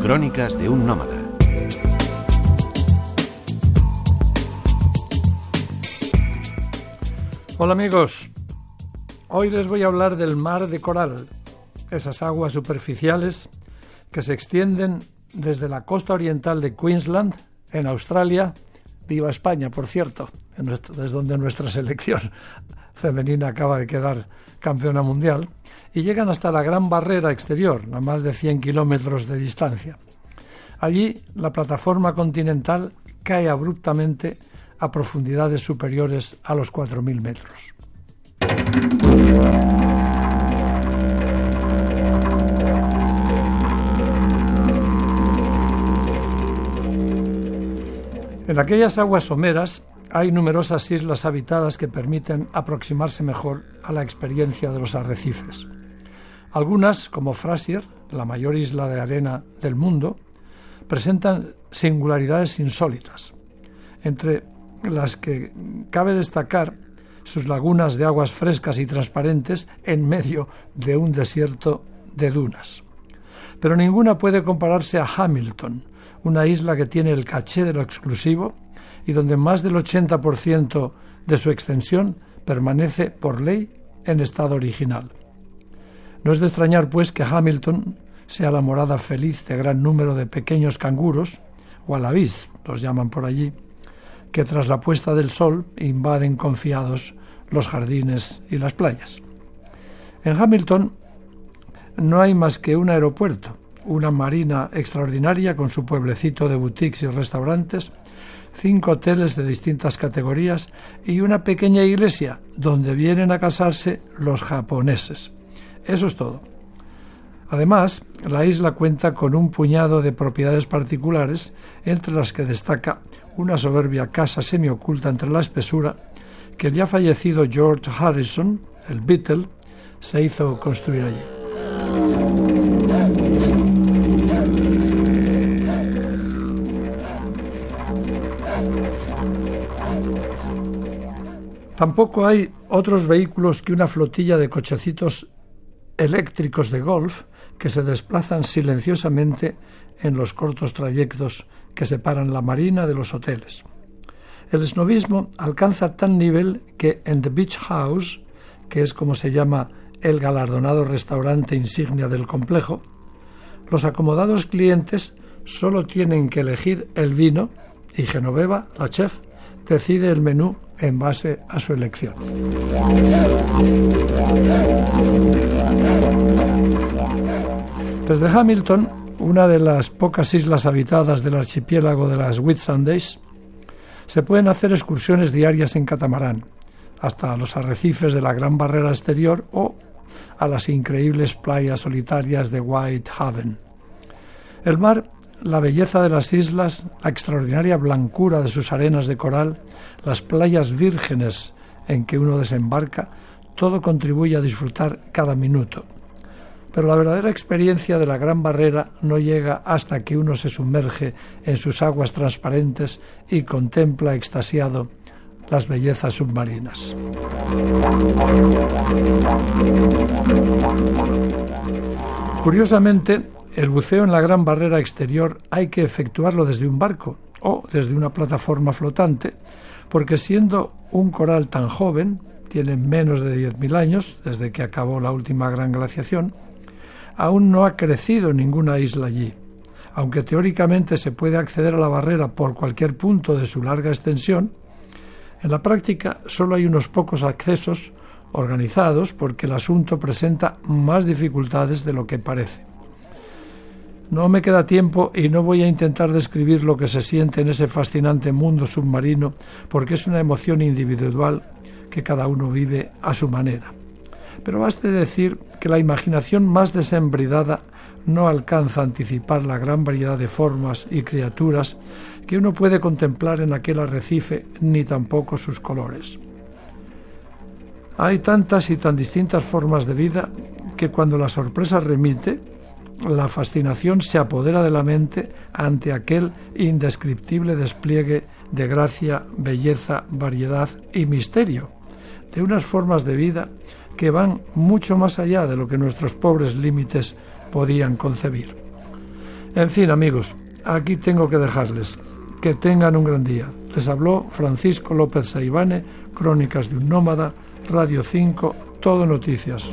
Crónicas de un nómada. Hola amigos, hoy les voy a hablar del mar de coral, esas aguas superficiales que se extienden desde la costa oriental de Queensland, en Australia, viva España, por cierto, desde donde nuestra selección femenina acaba de quedar campeona mundial, y llegan hasta la Gran Barrera exterior, a más de 100 kilómetros de distancia. Allí la plataforma continental cae abruptamente a profundidades superiores a los 4.000 metros. En aquellas aguas someras hay numerosas islas habitadas que permiten aproximarse mejor a la experiencia de los arrecifes. Algunas, como Frasier, la mayor isla de arena del mundo, presentan singularidades insólitas, entre las que cabe destacar sus lagunas de aguas frescas y transparentes en medio de un desierto de dunas. Pero ninguna puede compararse a Hamilton, una isla que tiene el caché de lo exclusivo y donde más del 80% de su extensión permanece por ley en estado original. No es de extrañar, pues, que Hamilton sea la morada feliz de gran número de pequeños canguros, o los llaman por allí, que tras la puesta del sol invaden confiados los jardines y las playas. En Hamilton no hay más que un aeropuerto, una marina extraordinaria con su pueblecito de boutiques y restaurantes, cinco hoteles de distintas categorías y una pequeña iglesia donde vienen a casarse los japoneses. Eso es todo. Además, la isla cuenta con un puñado de propiedades particulares, entre las que destaca una soberbia casa semioculta entre la espesura que el ya fallecido George Harrison, el Beatle, se hizo construir allí. Tampoco hay otros vehículos que una flotilla de cochecitos eléctricos de golf que se desplazan silenciosamente en los cortos trayectos que separan la marina de los hoteles. El esnovismo alcanza tal nivel que en The Beach House, que es como se llama el galardonado restaurante insignia del complejo, los acomodados clientes solo tienen que elegir el vino y Genoveva, la chef, decide el menú en base a su elección. Desde Hamilton, una de las pocas islas habitadas del archipiélago de las Whitsundays, se pueden hacer excursiones diarias en catamarán hasta los arrecifes de la Gran Barrera Exterior o a las increíbles playas solitarias de Whitehaven. El mar la belleza de las islas, la extraordinaria blancura de sus arenas de coral, las playas vírgenes en que uno desembarca, todo contribuye a disfrutar cada minuto. Pero la verdadera experiencia de la Gran Barrera no llega hasta que uno se sumerge en sus aguas transparentes y contempla extasiado las bellezas submarinas. Curiosamente, el buceo en la gran barrera exterior hay que efectuarlo desde un barco o desde una plataforma flotante, porque siendo un coral tan joven, tiene menos de 10.000 años desde que acabó la última gran glaciación, aún no ha crecido ninguna isla allí. Aunque teóricamente se puede acceder a la barrera por cualquier punto de su larga extensión, en la práctica solo hay unos pocos accesos organizados porque el asunto presenta más dificultades de lo que parece. No me queda tiempo y no voy a intentar describir lo que se siente en ese fascinante mundo submarino porque es una emoción individual que cada uno vive a su manera. Pero baste decir que la imaginación más desembridada no alcanza a anticipar la gran variedad de formas y criaturas que uno puede contemplar en aquel arrecife, ni tampoco sus colores. Hay tantas y tan distintas formas de vida que cuando la sorpresa remite, la fascinación se apodera de la mente ante aquel indescriptible despliegue de gracia, belleza, variedad y misterio, de unas formas de vida que van mucho más allá de lo que nuestros pobres límites podían concebir. En fin, amigos, aquí tengo que dejarles. Que tengan un gran día. Les habló Francisco López Saibane, Crónicas de un Nómada, Radio 5, Todo Noticias.